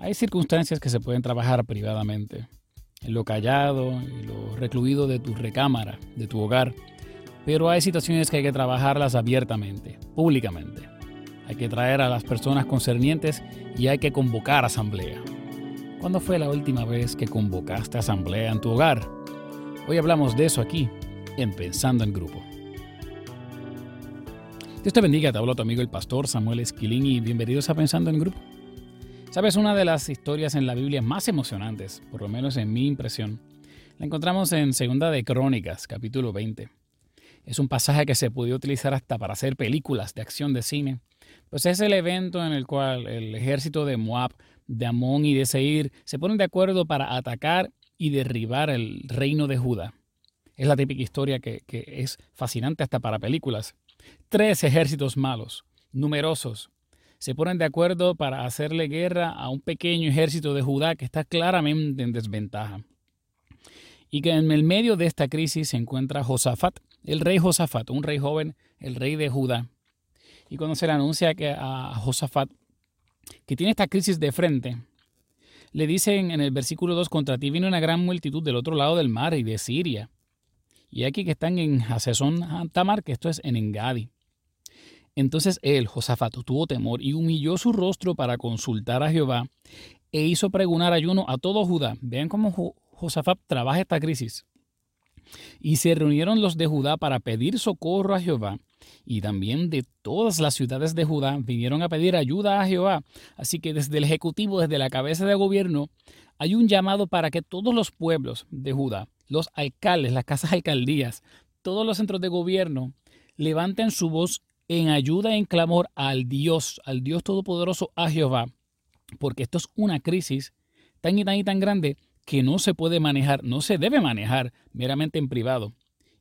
Hay circunstancias que se pueden trabajar privadamente, en lo callado, en lo recluido de tu recámara, de tu hogar, pero hay situaciones que hay que trabajarlas abiertamente, públicamente. Hay que traer a las personas concernientes y hay que convocar asamblea. ¿Cuándo fue la última vez que convocaste asamblea en tu hogar? Hoy hablamos de eso aquí, en Pensando en Grupo. Dios te bendiga, te hablo tu amigo el pastor Samuel Esquilín y bienvenidos a Pensando en Grupo. Sabes, una de las historias en la Biblia más emocionantes, por lo menos en mi impresión, la encontramos en Segunda de Crónicas, capítulo 20. Es un pasaje que se puede utilizar hasta para hacer películas de acción de cine, pues es el evento en el cual el ejército de Moab, de Amón y de Seir se ponen de acuerdo para atacar y derribar el reino de Judá. Es la típica historia que es fascinante hasta para películas. Tres ejércitos malos, numerosos, se ponen de acuerdo para hacerle guerra a un pequeño ejército de Judá que está claramente en desventaja. Y que en el medio de esta crisis se encuentra Josafat, el rey Josafat, un rey joven, el rey de Judá. Y cuando se le anuncia que a Josafat que tiene esta crisis de frente, le dicen en el versículo 2, contra ti viene una gran multitud del otro lado del mar y de Siria. Y aquí que están en Hasesón Tamar, que esto es en Engadi. Entonces él, Josafat, tuvo temor y humilló su rostro para consultar a Jehová e hizo pregonar ayuno a todo Judá. Vean cómo Josafat trabaja esta crisis. Y se reunieron los de Judá para pedir socorro a Jehová. Y también de todas las ciudades de Judá vinieron a pedir ayuda a Jehová. Así que desde el Ejecutivo, desde la cabeza de gobierno, hay un llamado para que todos los pueblos de Judá, los alcaldes, las casas alcaldías, todos los centros de gobierno, levanten su voz en ayuda en clamor al Dios, al Dios Todopoderoso, a Jehová. Porque esto es una crisis tan y tan y tan grande que no se puede manejar, no se debe manejar meramente en privado.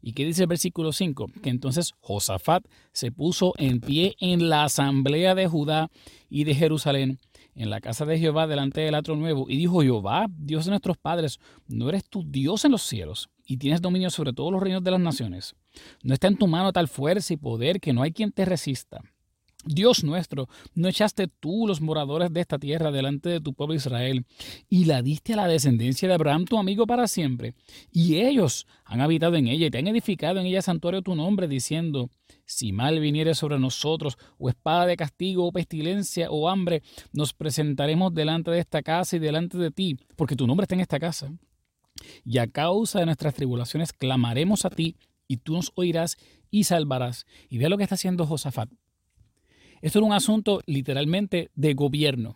¿Y qué dice el versículo 5? Que entonces Josafat se puso en pie en la asamblea de Judá y de Jerusalén, en la casa de Jehová delante del atro nuevo, y dijo, Jehová, Dios de nuestros padres, ¿no eres tu Dios en los cielos y tienes dominio sobre todos los reinos de las naciones? ¿No está en tu mano tal fuerza y poder que no hay quien te resista? Dios nuestro, ¿no echaste tú los moradores de esta tierra delante de tu pueblo Israel y la diste a la descendencia de Abraham, tu amigo, para siempre? Y ellos han habitado en ella y te han edificado en ella santuario tu nombre, diciendo, si mal viniere sobre nosotros, o espada de castigo, o pestilencia, o hambre, nos presentaremos delante de esta casa y delante de ti, porque tu nombre está en esta casa. Y a causa de nuestras tribulaciones clamaremos a ti, y tú nos oirás y salvarás. Y vea lo que está haciendo Josafat esto era un asunto literalmente de gobierno.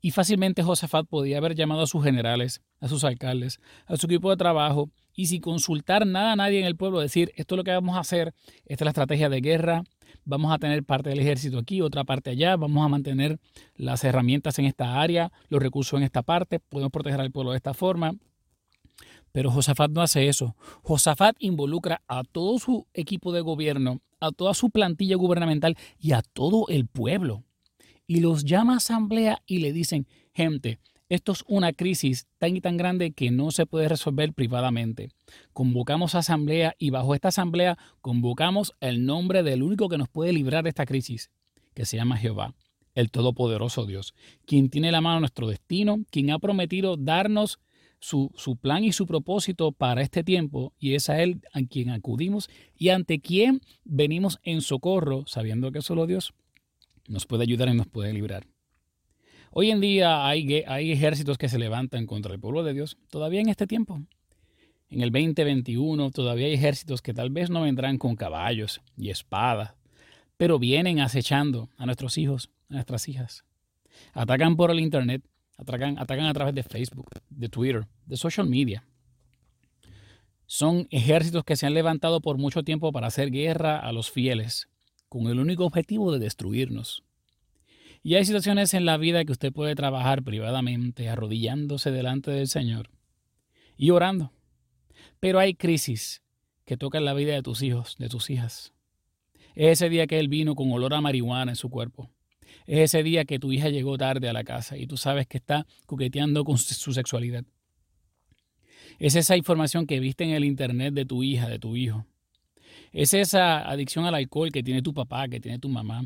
Y fácilmente Josafat podía haber llamado a sus generales, a sus alcaldes, a su equipo de trabajo y sin consultar nada a nadie en el pueblo, decir, esto es lo que vamos a hacer, esta es la estrategia de guerra, vamos a tener parte del ejército aquí, otra parte allá, vamos a mantener las herramientas en esta área, los recursos en esta parte, podemos proteger al pueblo de esta forma. Pero Josafat no hace eso. Josafat involucra a todo su equipo de gobierno, a toda su plantilla gubernamental y a todo el pueblo. Y los llama a asamblea y le dicen, gente, esto es una crisis tan y tan grande que no se puede resolver privadamente. Convocamos a asamblea y bajo esta asamblea convocamos el nombre del único que nos puede librar de esta crisis, que se llama Jehová, el Todopoderoso Dios, quien tiene la mano nuestro destino, quien ha prometido darnos su, plan y su propósito para este tiempo y es a Él a quien acudimos y ante quien venimos en socorro, sabiendo que solo Dios nos puede ayudar y nos puede librar. Hoy en día hay, hay ejércitos que se levantan contra el pueblo de Dios, todavía en este tiempo. En el 2021 todavía hay ejércitos que tal vez no vendrán con caballos y espadas, pero vienen acechando a nuestros hijos, a nuestras hijas. Atacan por el Internet, Atacan, atacan a través de Facebook, de Twitter, de social media. Son ejércitos que se han levantado por mucho tiempo para hacer guerra a los fieles, con el único objetivo de destruirnos. Y hay situaciones en la vida que usted puede trabajar privadamente, arrodillándose delante del Señor y orando. Pero hay crisis que tocan la vida de tus hijos, de tus hijas. Es ese día que Él vino con olor a marihuana en su cuerpo. Es ese día que tu hija llegó tarde a la casa y tú sabes que está coqueteando con su sexualidad. Es esa información que viste en el internet de tu hija, de tu hijo. Es esa adicción al alcohol que tiene tu papá, que tiene tu mamá.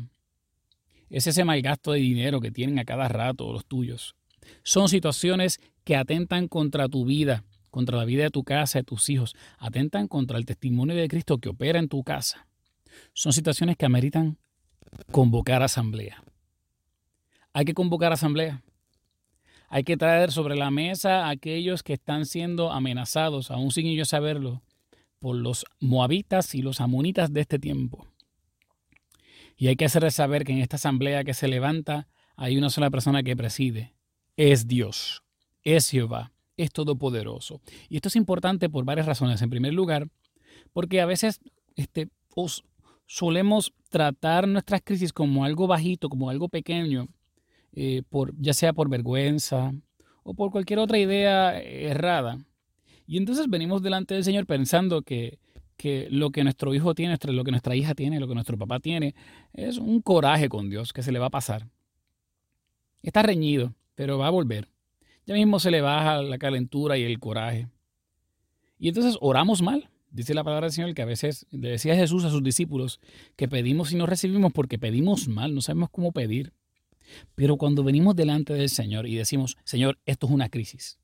Es ese mal gasto de dinero que tienen a cada rato los tuyos. Son situaciones que atentan contra tu vida, contra la vida de tu casa, de tus hijos, atentan contra el testimonio de Cristo que opera en tu casa. Son situaciones que ameritan convocar asamblea. Hay que convocar asamblea. Hay que traer sobre la mesa a aquellos que están siendo amenazados, aún sin ellos saberlo, por los moabitas y los amonitas de este tiempo. Y hay que hacerles saber que en esta asamblea que se levanta hay una sola persona que preside. Es Dios, es Jehová, es todopoderoso. Y esto es importante por varias razones. En primer lugar, porque a veces este, solemos tratar nuestras crisis como algo bajito, como algo pequeño, eh, por, ya sea por vergüenza o por cualquier otra idea errada. Y entonces venimos delante del Señor pensando que, que lo que nuestro hijo tiene, lo que nuestra hija tiene, lo que nuestro papá tiene, es un coraje con Dios que se le va a pasar. Está reñido, pero va a volver. Ya mismo se le baja la calentura y el coraje. Y entonces oramos mal. Dice la palabra del Señor que a veces le decía Jesús a sus discípulos que pedimos y no recibimos porque pedimos mal, no sabemos cómo pedir. Pero cuando venimos delante del Señor y decimos, Señor, esto es una crisis.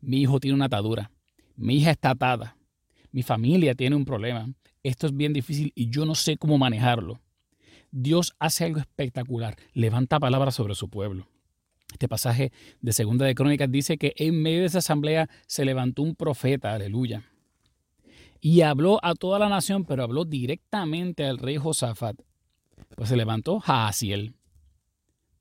Mi hijo tiene una atadura. Mi hija está atada. Mi familia tiene un problema. Esto es bien difícil y yo no sé cómo manejarlo. Dios hace algo espectacular. Levanta palabras sobre su pueblo. Este pasaje de Segunda de Crónicas dice que en medio de esa asamblea se levantó un profeta, aleluya. Y habló a toda la nación, pero habló directamente al rey Josafat. Pues se levantó Jaasiel,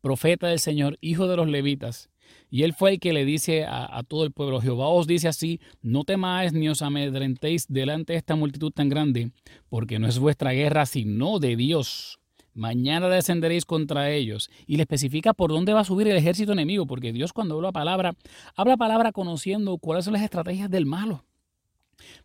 profeta del Señor, hijo de los levitas. Y él fue el que le dice a, todo el pueblo, Jehová os dice así, no temáis ni os amedrentéis delante de esta multitud tan grande, porque no es vuestra guerra, sino de Dios. Mañana descenderéis contra ellos. Y le especifica por dónde va a subir el ejército enemigo, porque Dios cuando habla palabra, habla palabra conociendo cuáles son las estrategias del malo.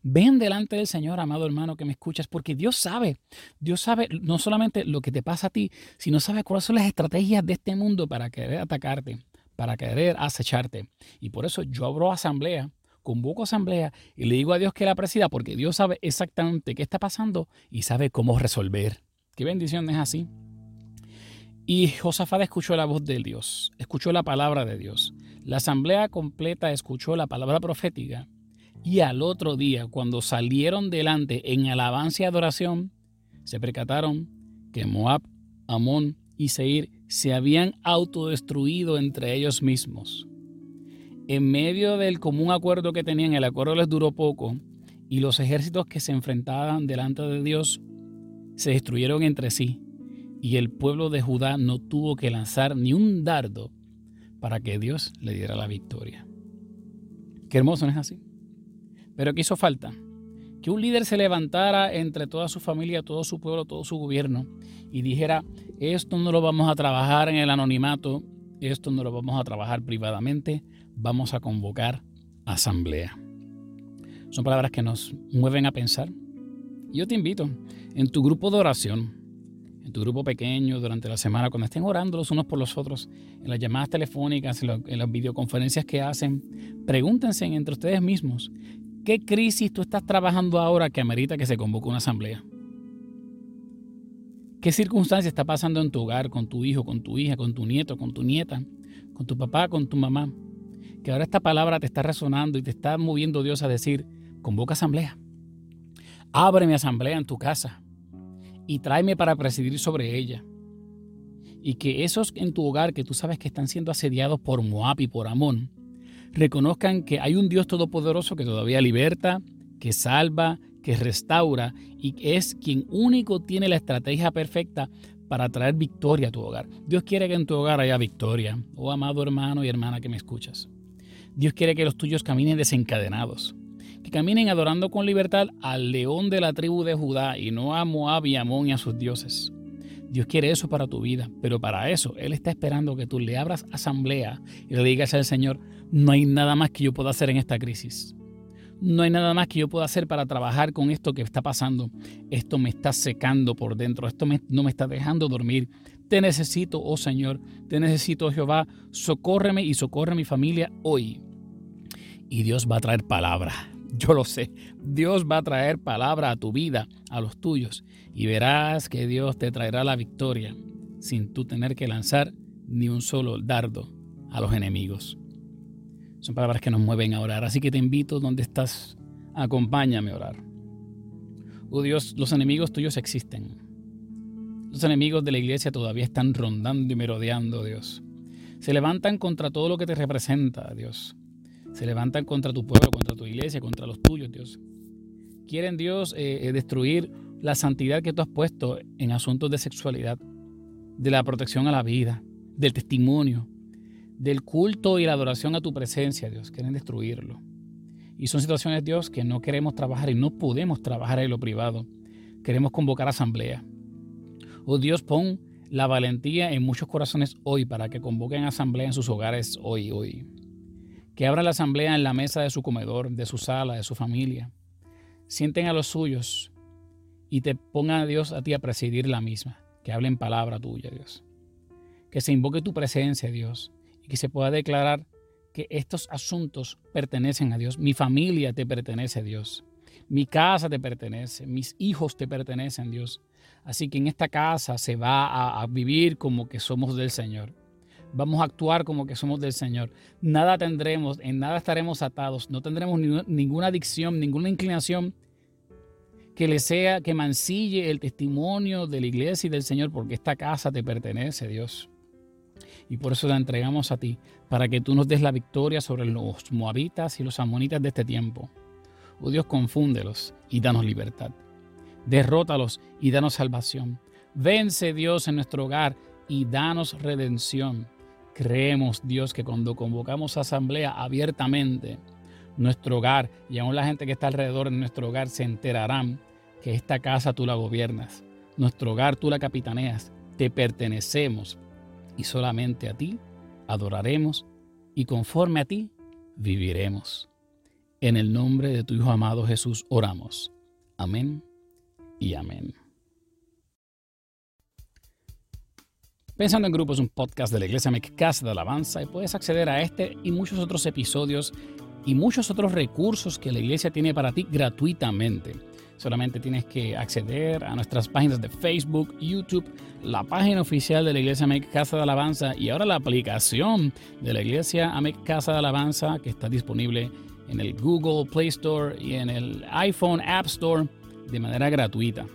Ven delante del Señor, amado hermano, que me escuchas, porque Dios sabe, Dios sabe no solamente lo que te pasa a ti, sino sabe cuáles son las estrategias de este mundo para querer atacarte, para querer acecharte. Y por eso yo abro asamblea, convoco asamblea y le digo a Dios que la presida, porque Dios sabe exactamente qué está pasando y sabe cómo resolver. Qué bendición es así. Y Josafat escuchó la voz de Dios, escuchó la palabra de Dios. La asamblea completa escuchó la palabra profética y al otro día, cuando salieron delante en alabanza y adoración, se percataron que Moab, Amón y Seir se habían autodestruido entre ellos mismos. En medio del común acuerdo que tenían, el acuerdo les duró poco y los ejércitos que se enfrentaban delante de Dios se destruyeron entre sí y el pueblo de Judá no tuvo que lanzar ni un dardo para que Dios le diera la victoria. Qué hermoso, ¿no es así? Pero ¿qué hizo falta? Que un líder se levantara entre toda su familia, todo su pueblo, todo su gobierno y dijera, esto no lo vamos a trabajar en el anonimato, esto no lo vamos a trabajar privadamente, vamos a convocar asamblea. Son palabras que nos mueven a pensar. Yo te invito en tu grupo de oración, en tu grupo pequeño durante la semana, cuando estén orando los unos por los otros, en las llamadas telefónicas, en, las videoconferencias que hacen, pregúntense entre ustedes mismos, ¿Qué crisis tú estás trabajando ahora que amerita que se convoque una asamblea? ¿Qué circunstancia está pasando en tu hogar, con tu hijo, con tu hija, con tu nieto, con tu nieta, con tu papá, con tu mamá? Que ahora esta palabra te está resonando y te está moviendo Dios a decir, convoca asamblea. Abre mi asamblea en tu casa y tráeme para presidir sobre ella. Y que esos en tu hogar que tú sabes que están siendo asediados por Moab y por Amón, reconozcan que hay un Dios todopoderoso que todavía liberta, que salva, que restaura y que es quien único tiene la estrategia perfecta para traer victoria a tu hogar. Dios quiere que en tu hogar haya victoria, oh amado hermano y hermana que me escuchas. Dios quiere que los tuyos caminen desencadenados, que caminen adorando con libertad al león de la tribu de Judá y no a Moab y Amón y a sus dioses. Dios quiere eso para tu vida, pero para eso Él está esperando que tú le abras asamblea y le digas al Señor, no hay nada más que yo pueda hacer en esta crisis. No hay nada más que yo pueda hacer para trabajar con esto que está pasando. Esto me está secando por dentro, esto no me está dejando dormir. Te necesito, oh Señor, te necesito, Jehová, socórreme y socorre a mi familia hoy. Y Dios va a traer palabra yo lo sé. Dios va a traer palabra a tu vida, a los tuyos, y verás que Dios te traerá la victoria sin tú tener que lanzar ni un solo dardo a los enemigos. Son palabras que nos mueven a orar. Así que te invito donde estás, acompáñame a orar. Oh Dios, los enemigos tuyos existen. Los enemigos de la iglesia todavía están rondando y merodeando, Dios. Se levantan contra todo lo que te representa, Dios. Se levantan contra tu pueblo, contra tu iglesia, contra los tuyos, Dios. Quieren, Dios, eh, eh, destruir la santidad que tú has puesto en asuntos de sexualidad, de la protección a la vida, del testimonio, del culto y la adoración a tu presencia, Dios. Quieren destruirlo. Y son situaciones, Dios, que no queremos trabajar y no podemos trabajar en lo privado. Queremos convocar asamblea. Oh Dios, pon la valentía en muchos corazones hoy para que convoquen asamblea en sus hogares hoy, hoy. Que abran la asamblea en la mesa de su comedor, de su sala, de su familia. Sienten a los suyos y te pongan a Dios a ti a presidir la misma. Que hablen palabra tuya, Dios. Que se invoque tu presencia, Dios, y que se pueda declarar que estos asuntos pertenecen a Dios. Mi familia te pertenece a Dios. Mi casa te pertenece. Mis hijos te pertenecen, Dios. Así que en esta casa se va a, vivir como que somos del Señor. Vamos a actuar como que somos del Señor. Nada tendremos, en nada estaremos atados. No tendremos ninguna adicción, ninguna inclinación que le sea, que mancille el testimonio de la iglesia y del Señor, porque esta casa te pertenece, Dios. Y por eso la entregamos a ti, para que tú nos des la victoria sobre los moabitas y los amonitas de este tiempo. Oh Dios, confúndelos y danos libertad. Derrótalos y danos salvación. Vence Dios en nuestro hogar y danos redención. Creemos, Dios, que cuando convocamos asamblea abiertamente, nuestro hogar y aún la gente que está alrededor de nuestro hogar se enterarán que esta casa tú la gobiernas, nuestro hogar tú la capitaneas, te pertenecemos y solamente a ti adoraremos y conforme a ti viviremos. En el nombre de tu Hijo amado Jesús oramos. Amén y amén. Pensando en Grupos, un podcast de la Iglesia Casa de Alabanza y puedes acceder a este y muchos otros episodios y muchos otros recursos que la Iglesia tiene para ti gratuitamente. Solamente tienes que acceder a nuestras páginas de Facebook, YouTube, la página oficial de la Iglesia América Casa de Alabanza y ahora la aplicación de la Iglesia América Casa de Alabanza que está disponible en el Google Play Store y en el iPhone App Store de manera gratuita.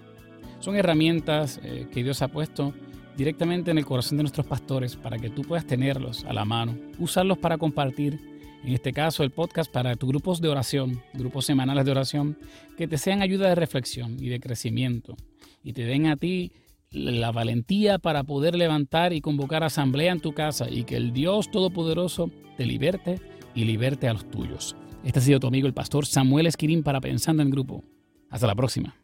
Son herramientas eh, que Dios ha puesto directamente en el corazón de nuestros pastores para que tú puedas tenerlos a la mano, usarlos para compartir en este caso el podcast para tus grupos de oración, grupos semanales de oración, que te sean ayuda de reflexión y de crecimiento y te den a ti la valentía para poder levantar y convocar asamblea en tu casa y que el Dios Todopoderoso te liberte y liberte a los tuyos. Este ha sido tu amigo el pastor Samuel Esquirín para Pensando en Grupo. Hasta la próxima.